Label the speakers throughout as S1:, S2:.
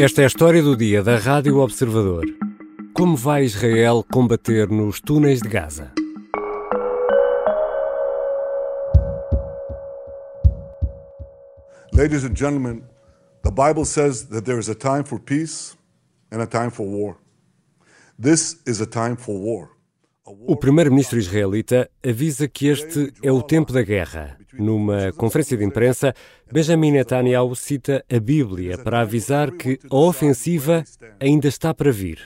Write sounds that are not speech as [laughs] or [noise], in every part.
S1: Esta é a história do dia da Rádio Observador. Como vai Israel combater nos túneis de Gaza?
S2: Ladies and gentlemen, the Bible says that there is a time for peace and a time for war. This is a time for war.
S1: O primeiro-ministro israelita avisa que este é o tempo da guerra. Numa conferência de imprensa, Benjamin Netanyahu cita a Bíblia para avisar que a ofensiva ainda está para vir.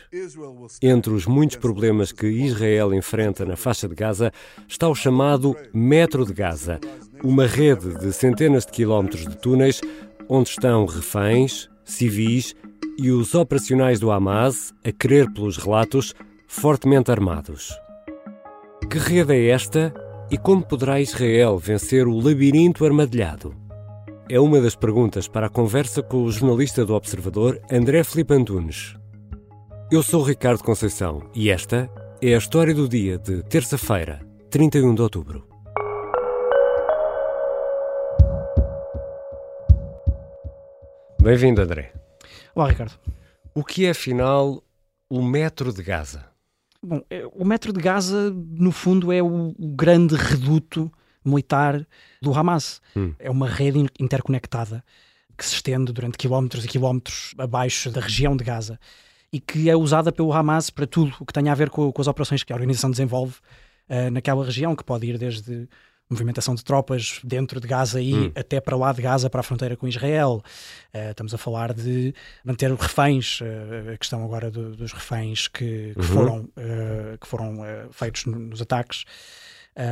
S1: Entre os muitos problemas que Israel enfrenta na faixa de Gaza está o chamado Metro de Gaza, uma rede de centenas de quilómetros de túneis onde estão reféns, civis e os operacionais do Hamas, a crer pelos relatos, fortemente armados. Que rede é esta e como poderá Israel vencer o labirinto armadilhado? É uma das perguntas para a conversa com o jornalista do Observador, André Filipe Antunes. Eu sou Ricardo Conceição e esta é a história do dia de terça-feira, 31 de outubro. Bem-vindo, André.
S3: Olá, Ricardo.
S1: O que é, afinal, o metro de Gaza?
S3: Bom, é, o metro de Gaza, no fundo, é o, o grande reduto militar do Hamas. Hum. É uma rede interconectada que se estende durante quilómetros e quilómetros abaixo da região de Gaza e que é usada pelo Hamas para tudo o que tem a ver com, com as operações que a organização desenvolve uh, naquela região, que pode ir desde movimentação de tropas dentro de Gaza e hum. até para lá de Gaza, para a fronteira com Israel. Uh, estamos a falar de manter reféns, uh, a questão agora do, dos reféns que, que uhum. foram, uh, que foram feitos nos ataques.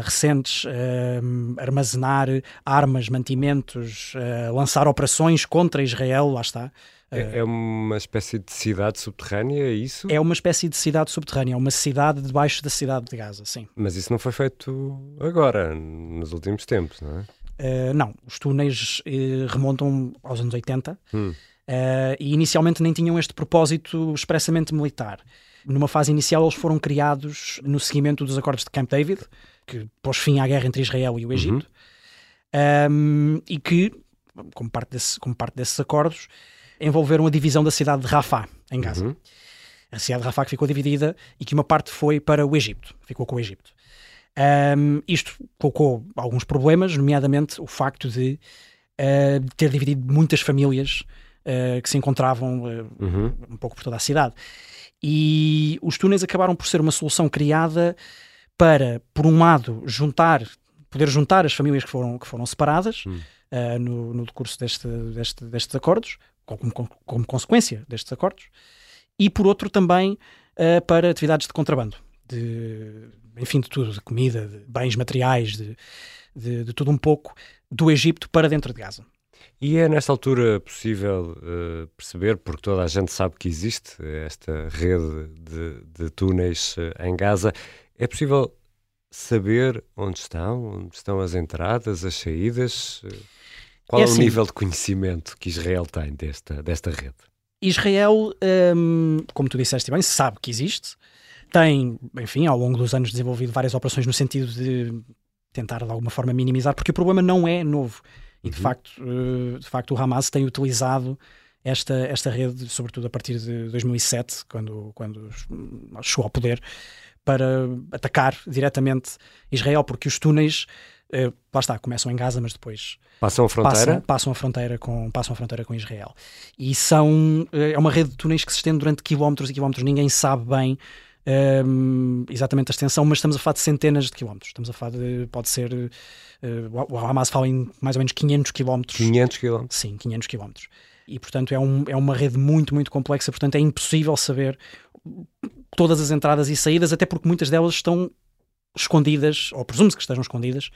S3: recentes, armazenar armas, mantimentos, lançar operações contra Israel, lá está,
S1: é, é uma espécie de cidade subterrânea, é isso?
S3: É uma espécie de cidade subterrânea, é uma cidade debaixo da cidade de Gaza, sim.
S1: Mas isso não foi feito agora, nos últimos tempos, não é?
S3: Uh, não, os túneis uh, remontam aos anos 80 hum. uh, e inicialmente nem tinham este propósito expressamente militar. Numa fase inicial, eles foram criados no seguimento dos acordos de Camp David, que pôs fim à guerra entre Israel e o Egito, uhum. um, e que, como parte, desse, como parte desses acordos, envolveram a divisão da cidade de Rafah, em Gaza. Uhum. A cidade de Rafah que ficou dividida e que uma parte foi para o Egito, ficou com o Egito. Um, isto colocou alguns problemas, nomeadamente o facto de uh, ter dividido muitas famílias uh, que se encontravam uh, uhum. um pouco por toda a cidade. E os túneis acabaram por ser uma solução criada para, por um lado, juntar, poder juntar as famílias que foram, que foram separadas uhum. no, no decurso deste, deste, destes acordos, como, como, como consequência destes acordos, e por outro também uh, para atividades de contrabando, de, enfim, de tudo, de comida, de bens materiais, de, de, de tudo um pouco, do Egito para dentro de Gaza.
S1: E é nesta altura possível uh, perceber, porque toda a gente sabe que existe esta rede de, de túneis uh, em Gaza, é possível saber onde estão, onde estão as entradas, as saídas? Uh... Qual é, assim, o nível de conhecimento que Israel tem desta, desta rede?
S3: Israel, hum, como tu disseste bem, sabe que existe. Tem, enfim, ao longo dos anos desenvolvido várias operações no sentido de tentar de alguma forma minimizar, porque o problema não é novo. E de, uhum. facto, eh, de facto o Hamas tem utilizado esta, esta rede, sobretudo a partir de 2007, quando, quando chegou ao poder, para atacar diretamente Israel, porque os túneis uh, lá está, começam em Gaza, mas depois
S1: passam a fronteira,
S3: passam, passam, a fronteira com passam a fronteira com Israel. E são uh, é uma rede de túneis que se estende durante quilómetros e quilómetros. Ninguém sabe bem um, eh, exatamente a extensão, mas estamos a falar de centenas de quilómetros. Estamos a falar de pode ser uh, o Hamas fala em mais ou menos 500 quilómetros.
S1: 500 quilómetros.
S3: Sim, 500 quilómetros. E portanto é, um, é uma rede muito muito complexa. Portanto é impossível saber todas as entradas e saídas, até porque muitas delas estão escondidas, ou presume-se que estejam escondidas,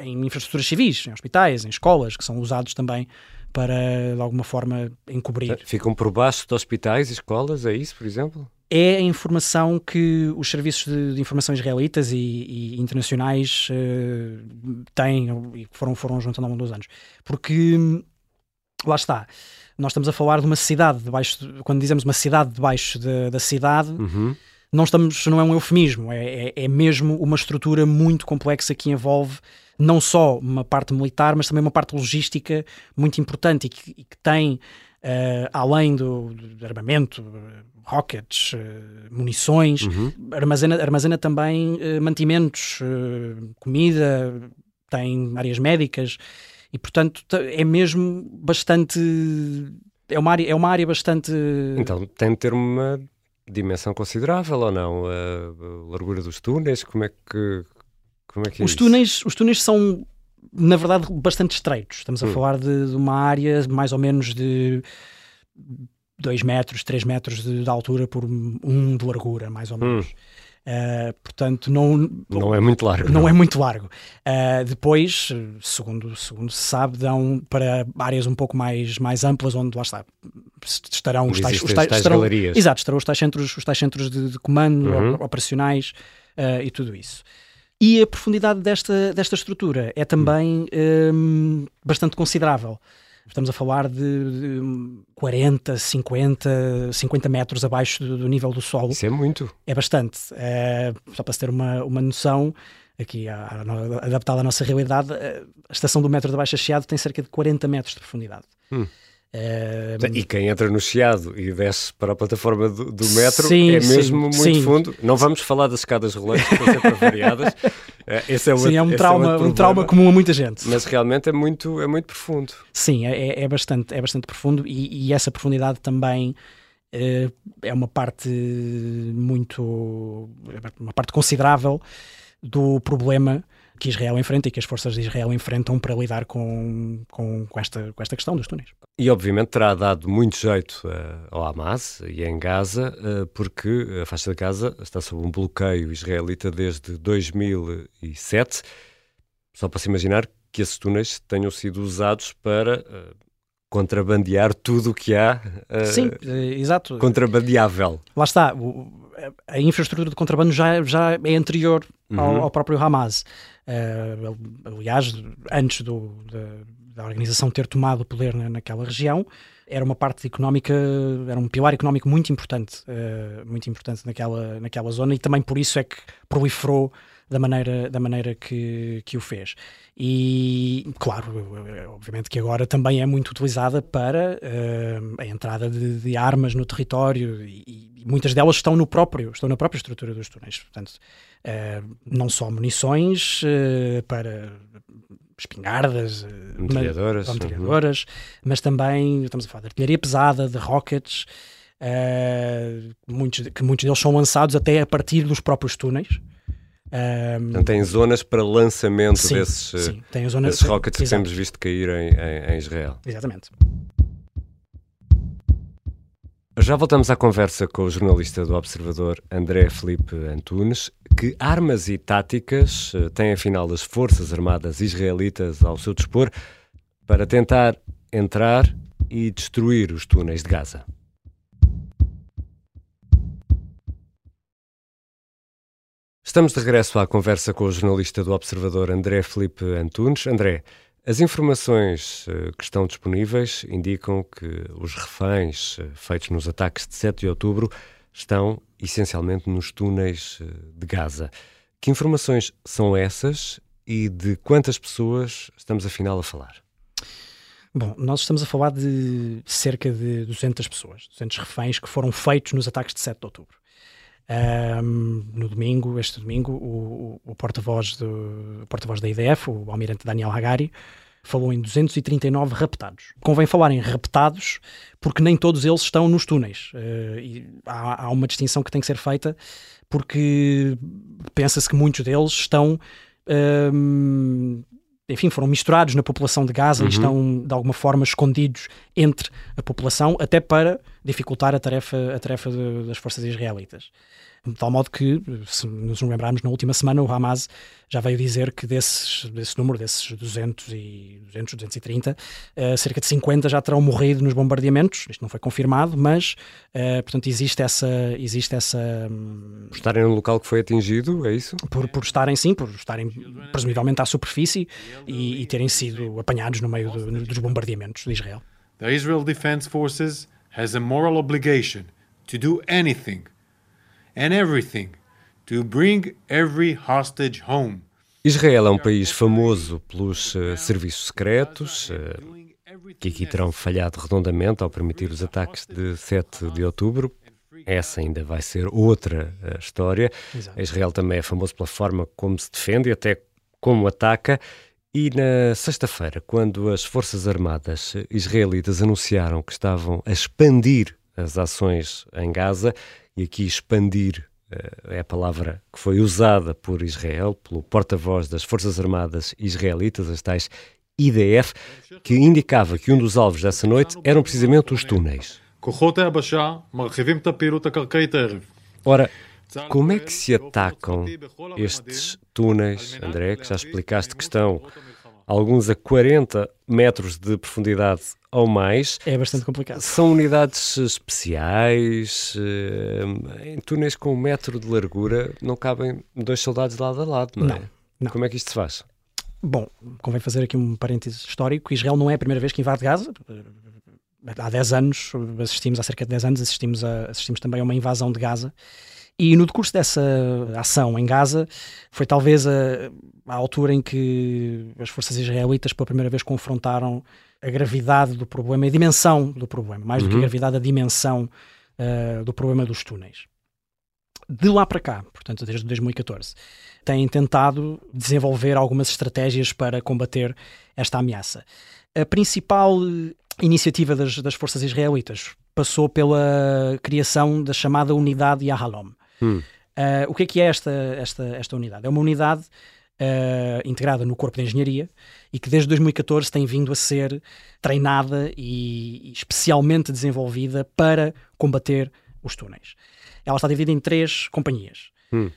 S3: em infraestruturas civis, em hospitais, em escolas, que são usados também para, de alguma forma, encobrir.
S1: Ficam por baixo de hospitais e escolas, é isso, por exemplo?
S3: É a informação que os serviços de, de informação israelitas e, e internacionais uh, têm e foram, foram juntando ao longo dos anos. Porque, lá está, nós estamos a falar de uma cidade debaixo, de, quando dizemos uma cidade debaixo de, da cidade, uhum não estamos, não é um eufemismo, é, é, é, mesmo uma estrutura muito complexa que envolve não só uma parte militar, mas também uma parte logística muito importante e que, e que tem uh, além do, do, armamento, rockets, uh, munições, uhum. armazena, armazena também uh, mantimentos, comida, tem áreas médicas e, portanto, é mesmo bastante. É uma área, é uma área bastante.
S1: Então, tem de ter uma dimensão considerável ou não? A largura dos túneis, como é que. Como é que é
S3: os, túneis, os túneis são na verdade, bastante estreitos. Estamos a hum. falar de, de, uma área mais ou menos de 2 metros, 3 metros de, de, altura por um de largura, mais ou menos. Hum. Uh, portanto, não,
S1: não é muito largo.
S3: Não, não. é muito largo. Uh, depois, segundo, segundo se sabe, dão para áreas um pouco mais, mais amplas, onde lá está, estarão os tais, os tais,
S1: tais
S3: estarão,
S1: galerias.
S3: Exato, estarão os tais centros, os tais centros de, de comando uhum. operacionais uh, e tudo isso. E a profundidade desta, desta estrutura é também um, bastante considerável. Estamos a falar de, de 40, 50, 50 metros abaixo do, do, nível do solo.
S1: Isso é muito.
S3: É bastante. É, só para se ter uma, uma noção, aqui adaptada à nossa realidade, a estação do metro de Baixa Chiado tem cerca de 40 metros de profundidade.
S1: Hum. Uh, e quem entra no Chiado e desce para a plataforma do, do metro
S3: sim,
S1: é mesmo
S3: sim,
S1: muito
S3: sim.
S1: fundo. Não vamos falar das escadas rolantes, que estão sempre variadas. [laughs] Uh, esse é,
S3: sim, é um trauma, é um trauma comum a muita gente.
S1: Mas realmente é muito, é muito profundo.
S3: Sim, é, é, é bastante, é bastante profundo e, e essa profundidade também uh, é uma parte muito, uma parte considerável do problema que Israel enfrenta e que as forças de Israel enfrentam para lidar com, com, com esta, com esta questão dos túneis.
S1: E obviamente terá dado muito jeito uh, ao Hamas e em Gaza, uh, porque a faixa de Gaza está sob um bloqueio israelita desde 2007. Só para se imaginar que esses túneis tenham sido usados para uh, contrabandear tudo o que há.
S3: Sim, exato.
S1: Contrabandeável.
S3: Lá está. A infraestrutura de contrabando já, já é anterior uhum. ao, ao, próprio Hamas. Uh, aliás, antes do, da, da, organização ter tomado o poder na, naquela região, era uma parte económica, era um pilar económico muito importante, uh, muito importante naquela, naquela zona e também por isso é que proliferou da maneira, da maneira que, que o fez. E, claro, obviamente que agora também é muito utilizada para uh, a entrada de, de, armas no território e, e, muitas delas estão no próprio, estão na própria estrutura dos túneis. Portanto, uh, não só munições uh, para espingardas,
S1: metralhadoras,
S3: uhum. mas também estamos a falar de artilharia pesada, de rockets, muitos, que muitos deles são lançados até a partir dos próprios túneis.
S1: Um, então, tem zonas para lançamento
S3: sim,
S1: desses,
S3: sim, tem zonas,
S1: desses rockets que temos visto cair em, em, em, Israel.
S3: Exatamente.
S1: Já voltamos à conversa com o jornalista do Observador André Felipe Antunes. Que armas e táticas eh, têm afinal as Forças Armadas israelitas ao seu dispor para tentar entrar e destruir os túneis de Gaza? Estamos de regresso à conversa com o jornalista do Observador André Felipe Antunes. André, as informações eh, que estão disponíveis indicam que os reféns eh, feitos nos ataques de 7 de outubro estão essencialmente nos túneis eh, de Gaza. Que informações são essas e de quantas pessoas estamos afinal a falar?
S3: Bom, nós estamos a falar de cerca de 200 pessoas, 200 reféns que foram feitos nos ataques de 7 de outubro. Um, no domingo, este domingo, o, o, porta-voz porta da IDF, o almirante Daniel Hagari, falou em 239 raptados. Convém falar em raptados porque nem todos eles estão nos túneis. Uh, há, há, uma distinção que tem que ser feita porque pensa-se que muitos deles estão. Um, enfim, foram misturados na população de Gaza uhum. e estão de alguma forma escondidos entre a população, até para dificultar a tarefa, a tarefa de, das forças israelitas. De tal modo que, se nos lembrarmos, na última semana o Hamas já veio dizer que desses, desse número, desses 200, e, 200 230, uh, cerca de 50 já terão morrido nos bombardeamentos. Isto não foi confirmado, mas, uh, portanto, existe essa... Existe essa
S1: um, por estarem no local que foi atingido, é isso?
S3: Por, por estarem, sim, por estarem presumivelmente à superfície e, e terem sido apanhados no meio do, dos bombardeamentos de Israel.
S4: The Israel Defense Forces has a moral obligation to do anything and everything to bring every hostage home.
S1: Israel é um país famoso pelos uh, serviços secretos, uh, que aqui terão falhado redondamente ao permitir os ataques de 7 de outubro. Essa ainda vai ser outra uh, história. Exato. Israel também é famoso pela forma como se defende e até como ataca. E na sexta-feira, quando as Forças Armadas israelitas anunciaram que estavam a expandir as ações em Gaza, e aqui expandir uh, é a palavra que foi usada por Israel, pelo porta-voz das Forças Armadas israelitas, as tais IDF, que indicava que um dos alvos dessa noite eram precisamente os túneis. Ora, como é que se atacam estes túneis, André, que já explicaste que estão alguns a 40 metros de profundidade ou mais?
S3: É bastante complicado.
S1: São unidades especiais, eh, em túneis com um metro de largura não cabem dois soldados lado a lado, não, não é? Não. Como é que isto se faz?
S3: Bom, convém fazer aqui um parêntese histórico. Israel não é a primeira vez que invade Gaza há 10 anos, assistimos, há cerca de 10 anos, assistimos, a, assistimos também a uma invasão de Gaza. E no decurso dessa ação em Gaza, foi talvez a, a altura em que as forças israelitas pela primeira vez confrontaram a gravidade do problema e a dimensão do problema, mais uhum. do que a uhum. gravidade, a dimensão uh, do problema dos túneis. De lá para cá, portanto, desde 2014, têm tentado desenvolver algumas estratégias para combater esta ameaça. A principal iniciativa das, das forças israelitas passou pela criação da chamada unidade Yahalom. Hum. Uh, o que é que é esta, esta, esta unidade? É uma unidade uh, integrada no Corpo de Engenharia e que desde 2014 tem vindo a ser treinada e, especialmente desenvolvida para combater os túneis. Ela está dividida em três companhias. Hum.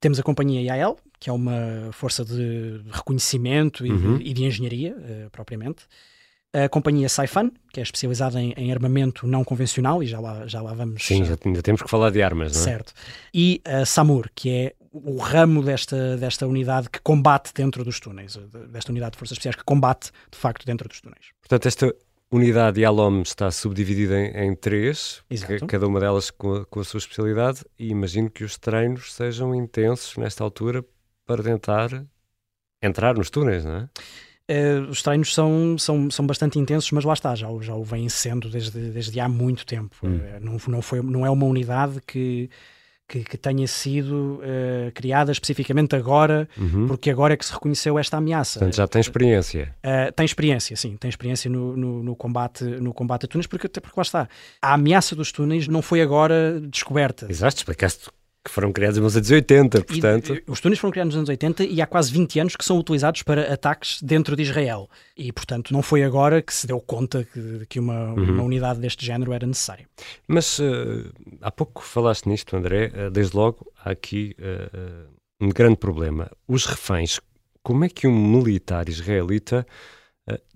S3: Temos a companhia IAL, que é uma força de reconhecimento e, uhum. de, e de, engenharia, uh, propriamente a companhia Saifan, que é especializada em, em, armamento não convencional, e já lá, já lá vamos.
S1: Sim, já, ainda temos que falar de armas, não é?
S3: Certo. E a SAMUR, que é o ramo desta, desta unidade que combate dentro dos túneis, desta unidade de forças especiais que combate de facto dentro dos túneis.
S1: Portanto, esta unidade Yalom está subdividida em, em três, Exato. cada uma delas com a, com a sua especialidade, e imagino que os treinos sejam intensos nesta altura para tentar entrar nos túneis, não é?
S3: Uh, os treinos são, são, são bastante intensos, mas lá está, já, já o vêm sendo desde, desde há muito tempo. Hum. Uh, não, não, foi, não é uma unidade que, que, que tenha sido uh, criada especificamente agora, uhum. porque agora é que se reconheceu esta ameaça.
S1: Portanto, já tem experiência.
S3: tem experiência, sim, tem experiência no, no, no, combate, no combate a túneis, porque, porque lá está. A ameaça dos túneis não foi agora descoberta.
S1: Exato, explicaste que foram criados nos anos 80, portanto.
S3: E, os túneis foram criados nos anos 80 e há quase 20 anos que são utilizados para ataques dentro de Israel. E, portanto, não foi agora que se deu conta que, que uma, uhum. uma unidade deste género era necessária.
S1: Mas uh, há pouco falaste nisto, André. Uh, desde logo, há aqui uh, um grande problema. Os reféns. Como é que um militar israelita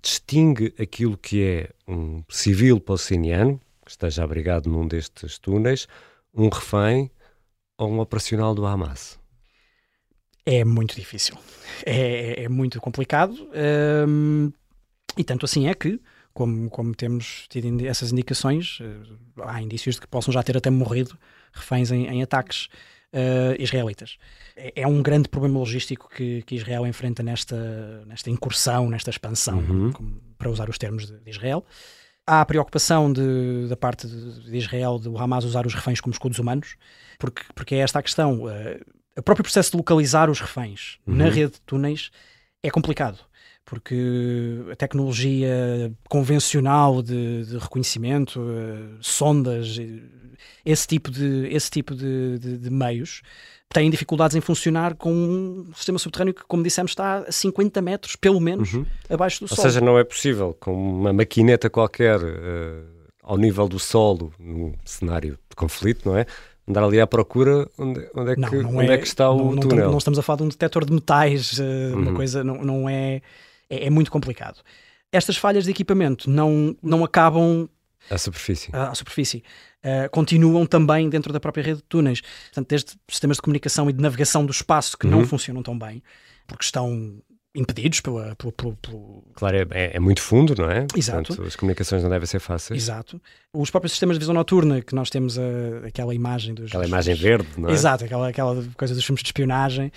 S1: distingue aquilo que é um civil palestiniano, que esteja abrigado num destes túneis, um refém ou um operacional do Hamas?
S3: É muito difícil. É, é muito complicado. Um, e tanto assim é que, como, como temos tido essas indicações, uh, há indícios de que possam já ter até morrido reféns em, em ataques uh, israelitas. É, é, um grande problema logístico que, que, Israel enfrenta nesta, nesta incursão, nesta expansão, uhum. como, para usar os termos de, de Israel. Há a preocupação de, da parte de, de Israel de o Hamas usar os reféns como escudos humanos porque, porque é esta a questão. Uh, o próprio processo de localizar os reféns uhum. na rede de túneis é complicado porque a tecnologia convencional de, de reconhecimento, uh, sondas, esse tipo de, esse tipo de, de, de, meios, têm dificuldades em funcionar com um sistema subterrâneo que, como dissemos, está a 50 metros, pelo menos, uhum. abaixo do
S1: Ou
S3: solo.
S1: Ou seja, não é possível, com uma maquineta qualquer uh, ao nível do solo, num cenário de conflito, não é? andar ali à procura onde, onde, é, que, não, onde é, é, que está o
S3: não,
S1: túnel.
S3: Não estamos a falar de um detector de metais, uh, uhum. uma coisa, não, não é, é, é, muito complicado. Estas falhas de equipamento não, não acabam
S1: à superfície.
S3: À, à superfície. Uh, continuam também dentro da própria rede de túneis. Portanto, desde sistemas de comunicação e de navegação do espaço que uhum. não funcionam tão bem, porque estão impedidos pela, pelo, pelo, pelo...
S1: Claro, é, é, é, muito fundo, não é?
S3: Exato.
S1: Portanto, as comunicações não devem ser fáceis.
S3: Exato. Os próprios sistemas de visão noturna, que nós temos a, aquela imagem dos...
S1: Aquela imagem verde, não é?
S3: Exato, aquela, aquela coisa dos filmes de espionagem,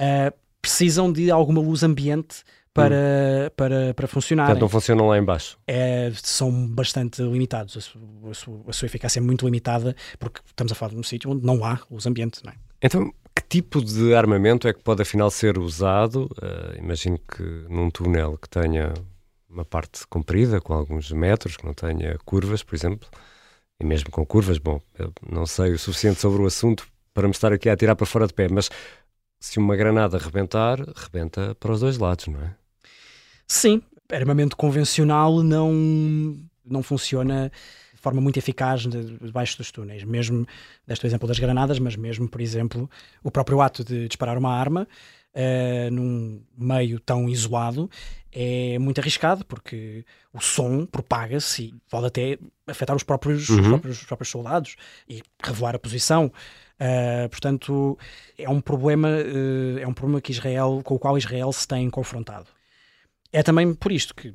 S3: uh, precisam de alguma luz ambiente para, para, para funcionarem.
S1: Portanto, não funcionam lá embaixo.
S3: É, são bastante limitados. A sua, a, sua, a sua eficácia é muito limitada porque estamos a falar de um sítio onde não há luz ambiente. Não é?
S1: Então, que tipo de armamento é que pode afinal ser usado? Uh, imagino que num túnel que tenha uma parte comprida, com alguns metros, que não tenha curvas, por exemplo, e mesmo com curvas, bom, eu não sei o suficiente sobre o assunto para me estar aqui a tirar para fora de pé, mas se uma granada rebentar, rebenta para os dois lados, não é?
S3: Sim, armamento convencional não, não funciona de forma muito eficaz debaixo dos túneis. Mesmo, deste exemplo das granadas, mas mesmo, por exemplo, o próprio ato de disparar uma arma uh, num meio tão isolado é muito arriscado porque o som propaga-se e pode até afetar os próprios, uhum. os próprios, os próprios soldados e revelar a posição. Uh, portanto, é um problema, uh, é um problema que Israel, com o qual Israel se tem confrontado. É também por isto que,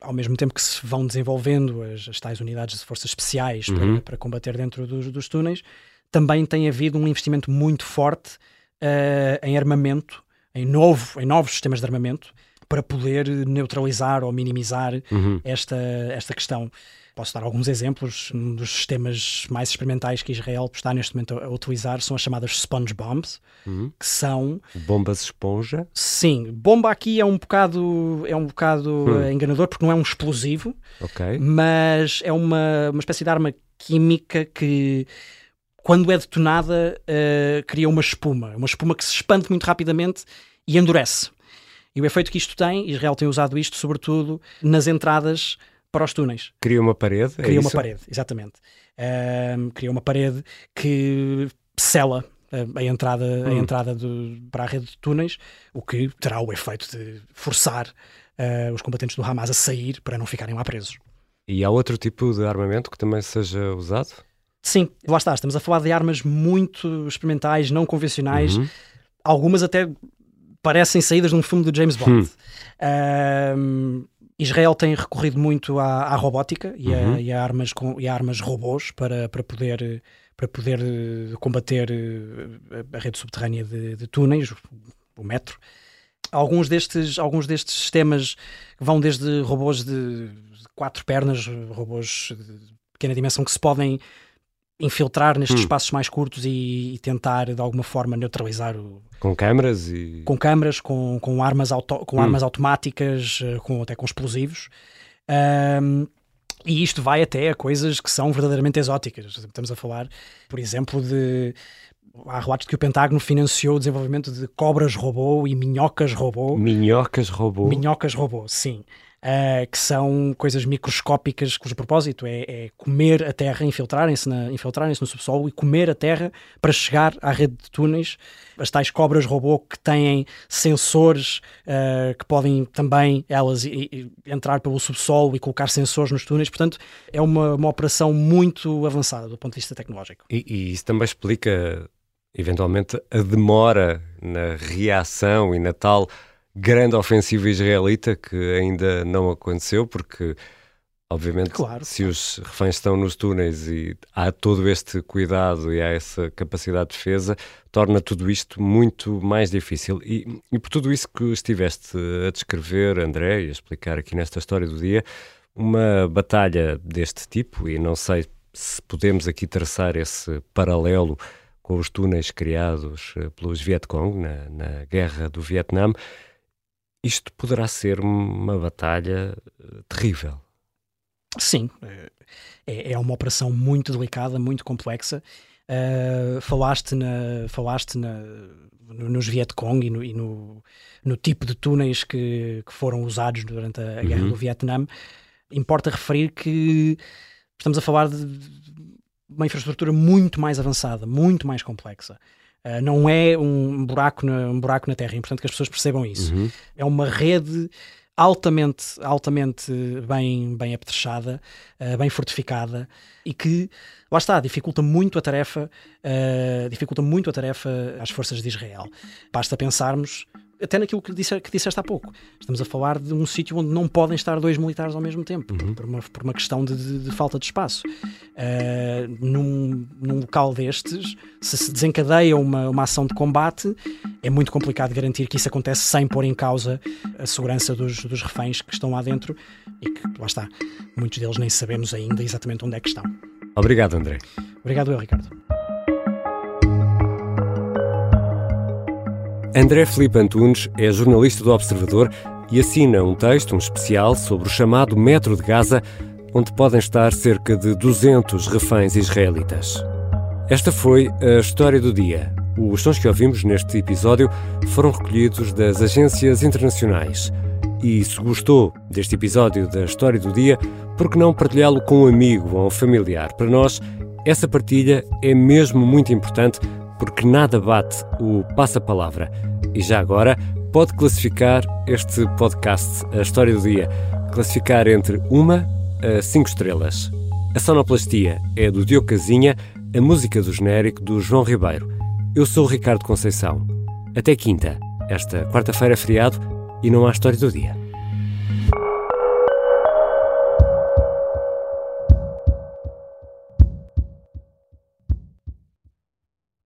S3: ao mesmo tempo que se vão desenvolvendo as, as tais unidades de forças especiais uhum. para, para, combater dentro dos, dos, túneis, também tem havido um investimento muito forte uh, em armamento, em, novo, em novos sistemas de armamento, para poder neutralizar ou minimizar uhum. esta, esta questão. Posso dar alguns exemplos. Um dos sistemas mais experimentais que Israel está neste momento a, utilizar são as chamadas sponge bombs, uhum. que são
S1: bombas esponja.
S3: Sim, bomba aqui é um bocado é um bocado uhum. enganador porque não é um explosivo,
S1: okay.
S3: mas é uma, uma espécie de arma química que quando é detonada uh, cria uma espuma, uma espuma que se expande muito rapidamente e endurece. E o efeito que isto tem, Israel tem usado isto sobretudo nas entradas para os túneis.
S1: Cria uma parede?
S3: É cria
S1: uma
S3: parede, exatamente. Um, cria uma parede que sela a entrada, hum. a entrada de, para a rede de túneis, o que terá o efeito de forçar uh, os combatentes do Hamas a sair para não ficarem lá presos.
S1: E há outro tipo de armamento que também seja usado?
S3: Sim, lá está. Estamos a falar de armas muito experimentais, não convencionais, uhum. algumas até parecem saídas de um filme do James Bond. Hum. Israel tem recorrido muito à, à robótica e, uhum. a, e, a, armas com, e a armas robôs para, para poder, para poder eh, combater eh, a, rede subterrânea de, de túneis, o metro. Alguns destes, alguns destes sistemas vão desde robôs de, de quatro pernas, robôs de pequena dimensão que se podem infiltrar nestes hum. espaços mais curtos e, e, tentar de alguma forma neutralizar o
S1: com câmaras e
S3: com câmaras com, com armas auto, com hum. armas automáticas eh, com até com explosivos. Um, e isto vai até a coisas que são verdadeiramente exóticas. Estamos a falar por exemplo de há relatos de que o Pentágono financiou o desenvolvimento de cobras robô e minhocas robô.
S1: Minhocas robô.
S3: Minhocas robô sim uh, que são coisas microscópicas cujo propósito é, é comer a terra, infiltrarem-se infiltrarem no subsolo e comer a terra para chegar à rede de túneis. As tais cobras robô que têm sensores uh, que podem também elas i, i, entrar pelo subsolo e colocar sensores nos túneis. Portanto, é uma, uma operação muito avançada do ponto de vista tecnológico.
S1: E, e isso também explica, eventualmente, a demora na reação e na tal grande ofensiva israelita que ainda não aconteceu, porque obviamente
S3: claro.
S1: se os reféns estão nos túneis e há todo este cuidado e há essa capacidade de defesa, torna tudo isto muito mais difícil. E, e por tudo isso que estiveste a descrever, André, e a explicar aqui nesta história do dia, uma batalha deste tipo, e não sei se podemos aqui traçar esse paralelo com os túneis criados eh, pelos Vietcong na, na guerra do Vietnã, isto poderá ser uma batalha eh, terrível.
S3: Sim, é, é uma operação muito delicada, muito complexa. Uh, falaste na, falaste na, nos Vietcong e, no, e no, no, tipo de túneis que, que foram usados durante a, a guerra uhum. do Vietnã. Importa referir que estamos a falar de uma infraestrutura muito mais avançada, muito mais complexa. Uh, não é um buraco, na, um buraco na terra, é importante que as pessoas percebam isso. Uhum. É uma rede altamente, altamente bem, bem apetrechada, uh, bem fortificada e que, lá está, dificulta muito a tarefa, uh, dificulta muito a tarefa às forças de Israel. Basta pensarmos até naquilo que, disse, que disseste há pouco. Estamos a falar de um sítio onde não podem estar dois militares ao mesmo tempo, uhum. por, uma, por uma questão de, de, de falta de espaço. Uh, num, num local destes, se se desencadeia uma, uma ação de combate, é muito complicado garantir que isso acontece sem pôr em causa a segurança dos, dos reféns que estão lá dentro e que, lá está, muitos deles nem sabemos ainda exatamente onde é que estão.
S1: Obrigado, André.
S3: Obrigado, eu, Ricardo.
S1: André Felipe Antunes é jornalista do Observador e assina um texto, um especial, sobre o chamado Metro de Gaza, onde podem estar cerca de 200 reféns israelitas. Esta foi a história do dia. Os sons que ouvimos neste episódio foram recolhidos das agências internacionais. E se gostou deste episódio da História do Dia, por que não partilhá-lo com um amigo ou um familiar? Para nós, essa partilha é mesmo muito importante porque nada bate o passa-palavra. E já agora, pode classificar este podcast, a história do dia, classificar entre uma a cinco estrelas. A sonoplastia é do Diogo Casinha, a música do genérico do João Ribeiro. Eu sou o Ricardo Conceição. Até quinta. Esta quarta-feira é feriado e não há história do dia.